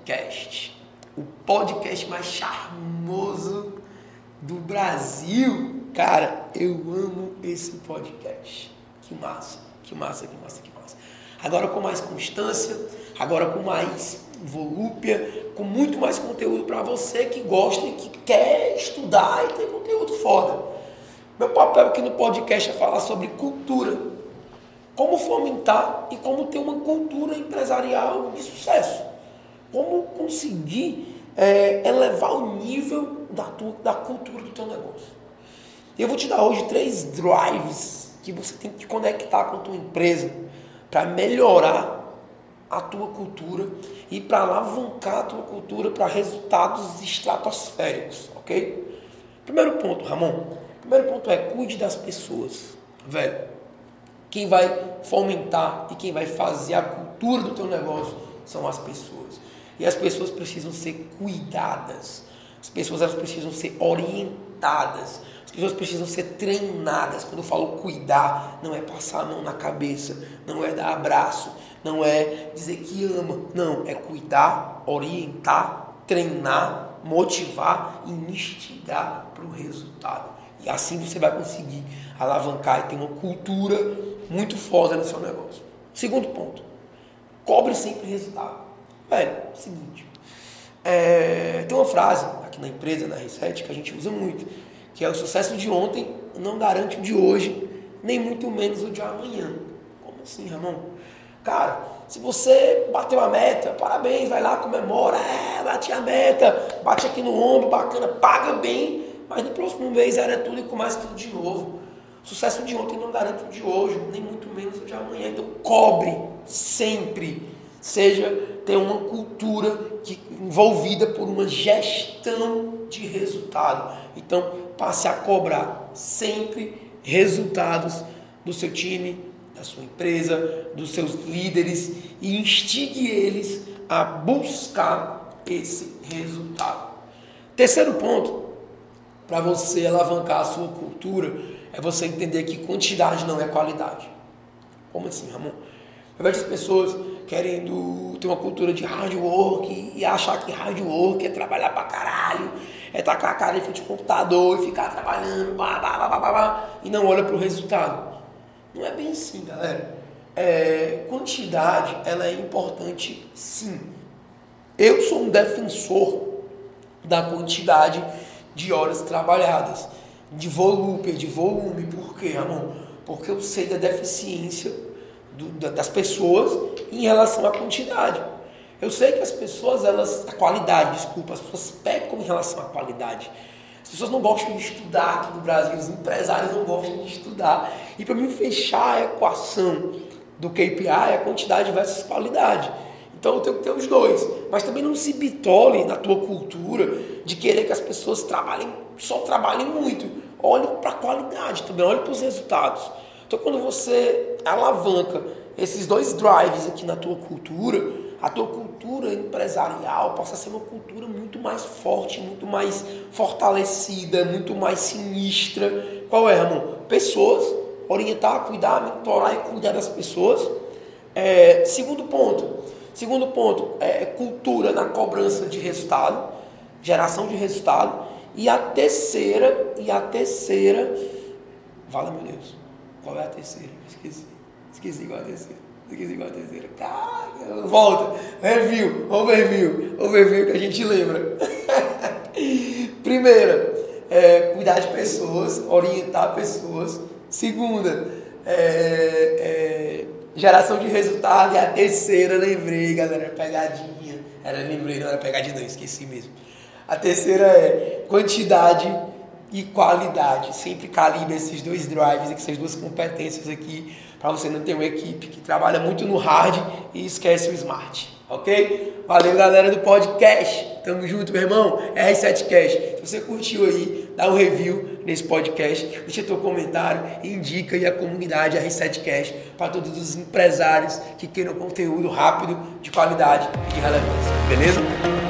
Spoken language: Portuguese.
podcast. o podcast mais charmoso do Brasil. Cara, eu amo esse podcast. Que massa, que massa, que massa, que massa. Agora com mais constância, agora com mais volúpia, com muito mais conteúdo para você que gosta e que quer estudar e tem conteúdo foda. Meu papel aqui no podcast é falar sobre cultura. Como fomentar e como ter uma cultura empresarial de sucesso. Como conseguir é, elevar o nível da, tua, da cultura do teu negócio. Eu vou te dar hoje três drives que você tem que conectar com a tua empresa para melhorar a tua cultura e para alavancar a tua cultura para resultados estratosféricos, ok? Primeiro ponto, Ramon. Primeiro ponto é cuide das pessoas, velho. Quem vai fomentar e quem vai fazer a cultura do teu negócio são as pessoas. E as pessoas precisam ser cuidadas. As pessoas elas precisam ser orientadas. As pessoas precisam ser treinadas. Quando eu falo cuidar, não é passar a mão na cabeça, não é dar abraço, não é dizer que ama. Não, é cuidar, orientar, treinar, motivar e instigar para o resultado. E assim você vai conseguir alavancar e ter uma cultura muito foda no seu negócio. Segundo ponto, cobre sempre resultado. Velho, é o seguinte, é, tem uma frase aqui na empresa, na Reset, que a gente usa muito, que é o sucesso de ontem não garante o de hoje, nem muito menos o de amanhã. Como assim, Ramon? Cara, se você bateu a meta, parabéns, vai lá, comemora, é, bati a meta, bate aqui no ombro, bacana, paga bem, mas no próximo mês era tudo e começa tudo de novo. O sucesso de ontem não garante o de hoje, nem muito menos o de amanhã. Então cobre sempre, seja ter uma cultura que, envolvida por uma gestão de resultado. Então passe a cobrar sempre resultados do seu time, da sua empresa, dos seus líderes e instigue eles a buscar esse resultado. Terceiro ponto, para você alavancar a sua cultura, é você entender que quantidade não é qualidade. Como assim, Ramon? Eu vejo as pessoas querendo ter uma cultura de hard work e achar que hard work é trabalhar pra caralho, é com a cara em frente ao computador e ficar trabalhando, blá, blá, blá, blá, e não olha para o resultado. Não é bem assim, galera. É, quantidade, ela é importante sim. Eu sou um defensor da quantidade de horas trabalhadas, de volume, de volume. Por quê, amor? Porque eu sei da deficiência do, das pessoas em relação à quantidade. Eu sei que as pessoas, elas, a qualidade, desculpa, as pessoas pecam em relação à qualidade. As pessoas não gostam de estudar aqui no Brasil, os empresários não gostam de estudar. E para mim fechar a equação do KPI é a quantidade versus qualidade. Então eu tenho que ter os dois. Mas também não se bitole na tua cultura de querer que as pessoas trabalhem, só trabalhem muito. Olhe para a qualidade também, olhe para os resultados. Então quando você alavanca esses dois drives aqui na tua cultura, a tua cultura empresarial possa ser uma cultura muito mais forte, muito mais fortalecida, muito mais sinistra. Qual é, irmão? Pessoas, orientar, cuidar, mentorar e cuidar das pessoas. É, segundo ponto, segundo ponto, é cultura na cobrança de resultado, geração de resultado. E a terceira, e a terceira, fala meu Deus, qual é a terceira? Esqueci, esqueci qual é a terceira. Esqueci igual a terceira. Cara, volta. Review. Overview. Overview que a gente lembra. Primeira, é, cuidar de pessoas, orientar pessoas. Segunda, é, é, geração de resultado. E a terceira, lembrei, galera, pegadinha. Era lembrei, não era pegadinha, não, esqueci mesmo. A terceira é quantidade e qualidade. Sempre calibre esses dois drives, essas duas competências aqui para você não ter uma equipe que trabalha muito no hard e esquece o smart. Ok? Valeu, galera do podcast. Tamo junto, meu irmão. R7Cast. Se você curtiu aí, dá um review nesse podcast, deixa teu comentário e indica aí a comunidade R7Cast para todos os empresários que queiram conteúdo rápido, de qualidade e de relevância. Beleza?